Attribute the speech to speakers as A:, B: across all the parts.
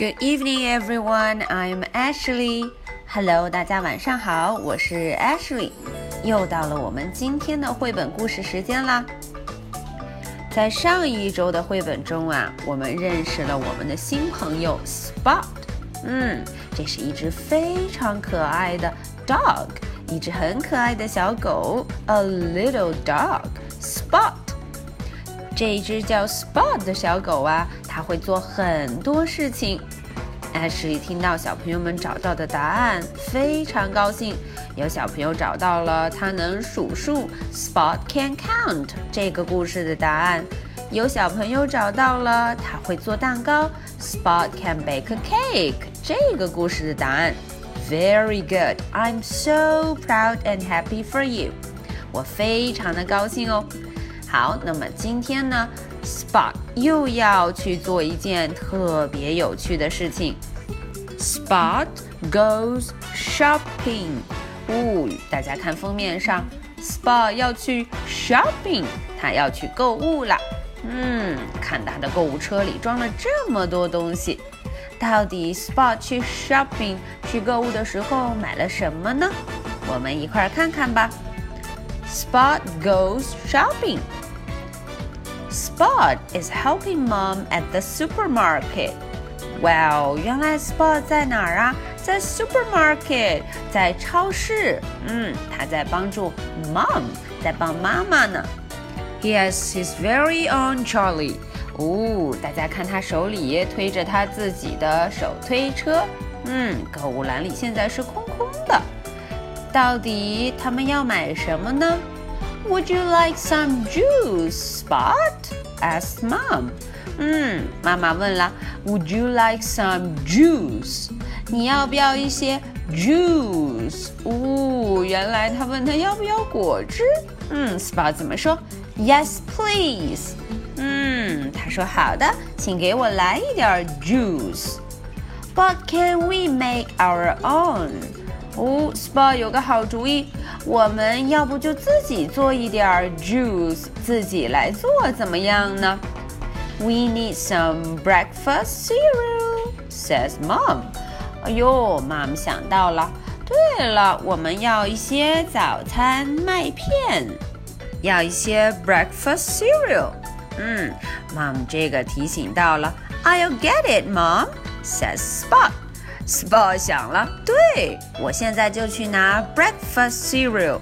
A: Good evening, everyone. I'm Ashley. Hello，大家晚上好，我是 Ashley。又到了我们今天的绘本故事时间啦。在上一周的绘本中啊，我们认识了我们的新朋友 Spot。嗯，这是一只非常可爱的 dog，一只很可爱的小狗，a little dog Spot。 这一只叫 Spot 的小狗啊，它会做很多事情。Ashley 听到小朋友们找到的答案，非常高兴。有小朋友找到了它能数数，Spot can count 这个故事的答案。有小朋友找到了它会做蛋糕，Spot can bake a cake 这个故事的答案。Very good, I'm so proud and happy for you。我非常的高兴哦。好，那么今天呢，Spot 又要去做一件特别有趣的事情。Spot goes shopping。哦，大家看封面上，Spot 要去 shopping，他要去购物了。嗯，看他的购物车里装了这么多东西，到底 Spot 去 shopping 去购物的时候买了什么呢？我们一块儿看看吧。Spot goes shopping. Spot is helping mom at the supermarket. Wow，原来 Spot 在哪儿啊？在 supermarket，在超市。嗯，他在帮助 mom，在帮妈妈呢。He has his very own trolley。哦，大家看他手里推着他自己的手推车。嗯，购物篮里现在是空空的。到底他们要买什么呢 ？Would you like some juice, Spot? asked Mom. 嗯，妈妈问了，Would you like some juice? 你要不要一些 juice？哦，原来他问他要不要果汁。嗯，Spot 怎么说？Yes, please. 嗯，他说好的，请给我来一点 juice. But can we make our own? 哦，Spot 有个好主意， 我们要不就自己做一点 juice，自己来做怎么样呢？We need some breakfast cereal, says Mom. 哎呦，Mom 想到了，对了，我们要一些早餐麦片，要一些 breakfast cereal。嗯，Mom 这个提醒到了，I'll get it, Mom, says Spot. Spot 想了，对我现在就去拿 breakfast cereal。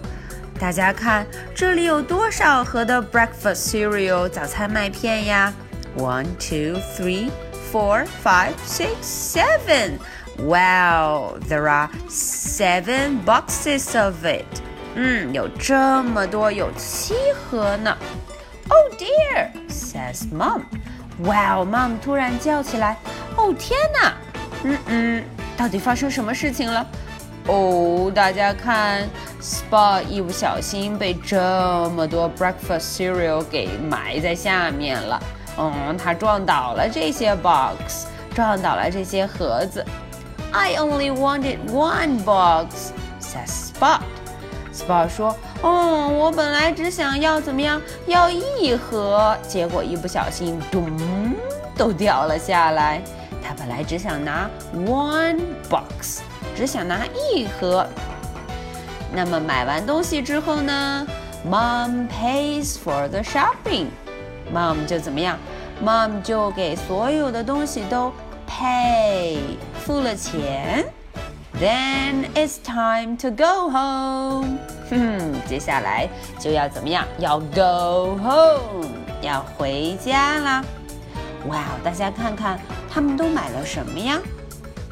A: 大家看，这里有多少盒的 breakfast cereal 早餐麦片呀？One, two, three, four, five, six, seven. Wow, there are seven boxes of it. 嗯，有这么多，有七盒呢。Oh dear, says Mom. Wow, Mom 突然叫起来，哦天哪！嗯嗯，到底发生什么事情了？哦，大家看，Spot 一不小心被这么多 breakfast cereal 给埋在下面了。嗯，他撞倒了这些 box，撞倒了这些盒子。I only wanted one box, says Spot. Spot 说：“哦，我本来只想要怎么样，要一盒，结果一不小心，咚，都掉了下来。”他本来只想拿 one box，只想拿一盒。那么买完东西之后呢？Mom pays for the shopping。Mom 就怎么样？Mom 就给所有的东西都 pay，付了钱。Then it's time to go home。哼，接下来就要怎么样？要 go home，要回家啦。哇，大家看看。 他们都买了什么呀？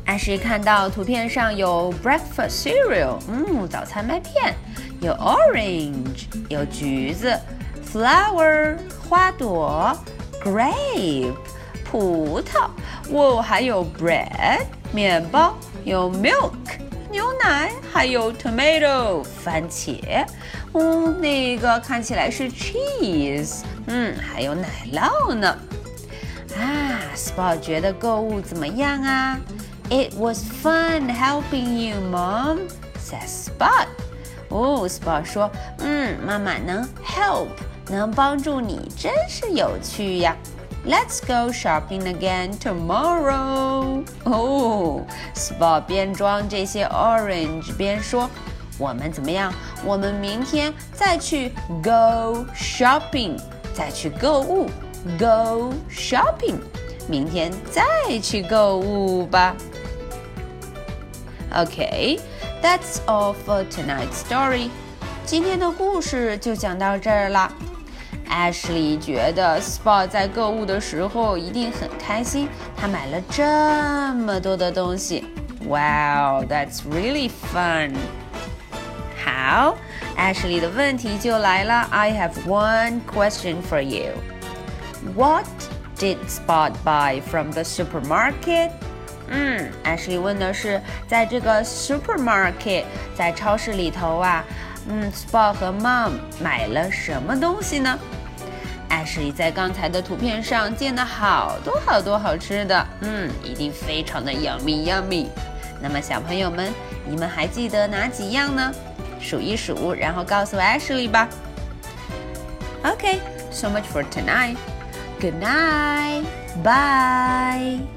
A: 艾什看到图片上有 breakfast cereal，嗯，早餐麦片，有 orange，有橘子，flower，花朵，grape，葡萄，哇，还有 bread，面包，有 milk，牛奶，还有 tomato，番茄，嗯，那个看起来是 cheese，嗯，还有奶酪呢。啊，Spot 觉得购物怎么样啊？It was fun helping you, Mom," says Spot. 哦，Spot 说，嗯，妈妈能 help，能帮助你，真是有趣呀。 Let's go shopping again tomorrow. 哦，Spot 边装这些 orange 边说，我们怎么样？我们明天再去 go shopping，再去购物 ，go shopping，明天再去购物吧。Okay, that's all for tonight's story. 今天的故事就讲到这儿了。Ashley 觉得 Spot 在购物的时候一定很开心，他买了这么多的东西。Wow, that's really fun. 好，Ashley 的问题就来了。I have one question for you. What did Spot buy from the supermarket? 嗯，Ashley 问的是，在这个 supermarket，在超市里头啊，嗯，Spot 和 Mom 买了什么东西呢？？Ashley 在刚才的图片上见了好多好多好吃的，嗯，一定非常的 yummy yummy。那么小朋友们，你们还记得哪几样呢？数一数，然后告诉 Ashley 吧。OK，so much for tonight. Good night. Bye.